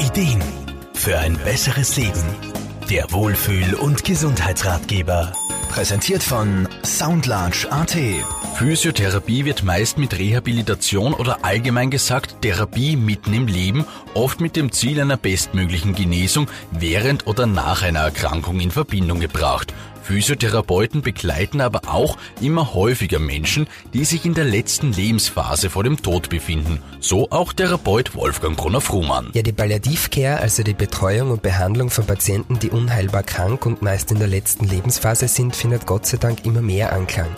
Ideen für ein besseres Leben. Der Wohlfühl- und Gesundheitsratgeber. Präsentiert von Soundlarge AT. Physiotherapie wird meist mit Rehabilitation oder allgemein gesagt Therapie mitten im Leben, oft mit dem Ziel einer bestmöglichen Genesung während oder nach einer Erkrankung in Verbindung gebracht. Physiotherapeuten begleiten aber auch immer häufiger Menschen, die sich in der letzten Lebensphase vor dem Tod befinden. So auch Therapeut Wolfgang Brunner-Frumann. Ja, die Palliativcare, also die Betreuung und Behandlung von Patienten, die unheilbar krank und meist in der letzten Lebensphase sind, findet Gott sei Dank immer mehr Anklang.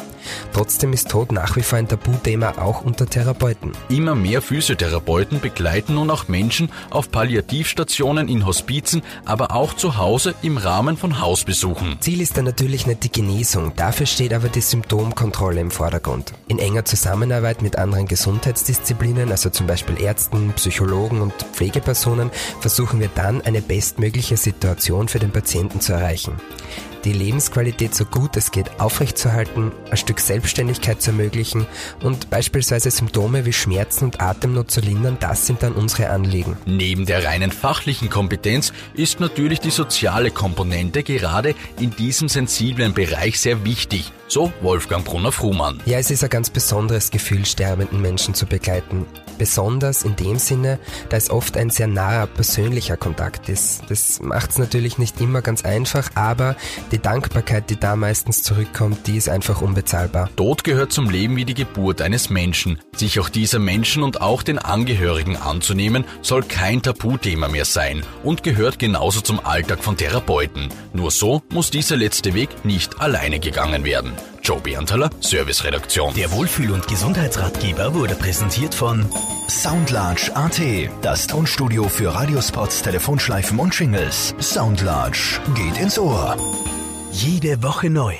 Trotzdem ist Tod nach wie vor ein Tabuthema auch unter Therapeuten. Immer mehr Physiotherapeuten begleiten nun auch Menschen auf Palliativstationen, in Hospizen, aber auch zu Hause im Rahmen von Hausbesuchen. Ziel ist dann natürlich nicht die Genesung, dafür steht aber die Symptomkontrolle im Vordergrund. In enger Zusammenarbeit mit anderen Gesundheitsdisziplinen, also zum Beispiel Ärzten, Psychologen und Pflegepersonen, versuchen wir dann eine bestmögliche Situation für den Patienten zu erreichen die Lebensqualität so gut es geht aufrechtzuerhalten, ein Stück Selbstständigkeit zu ermöglichen und beispielsweise Symptome wie Schmerzen und Atemnot zu lindern, das sind dann unsere Anliegen. Neben der reinen fachlichen Kompetenz ist natürlich die soziale Komponente gerade in diesem sensiblen Bereich sehr wichtig. So Wolfgang Brunner-Frumann. Ja, es ist ein ganz besonderes Gefühl, sterbenden Menschen zu begleiten. Besonders in dem Sinne, da es oft ein sehr naher persönlicher Kontakt ist. Das macht es natürlich nicht immer ganz einfach, aber die Dankbarkeit, die da meistens zurückkommt, die ist einfach unbezahlbar. Tod gehört zum Leben wie die Geburt eines Menschen. Sich auch dieser Menschen und auch den Angehörigen anzunehmen, soll kein Tabuthema mehr sein und gehört genauso zum Alltag von Therapeuten. Nur so muss dieser letzte Weg nicht alleine gegangen werden. Joe Berntaler, Serviceredaktion. Der Wohlfühl- und Gesundheitsratgeber wurde präsentiert von Soundlarge AT, das Tonstudio für Radiospots, Telefonschleifen und Shingles. Soundlarge geht ins Ohr. Jede Woche neu.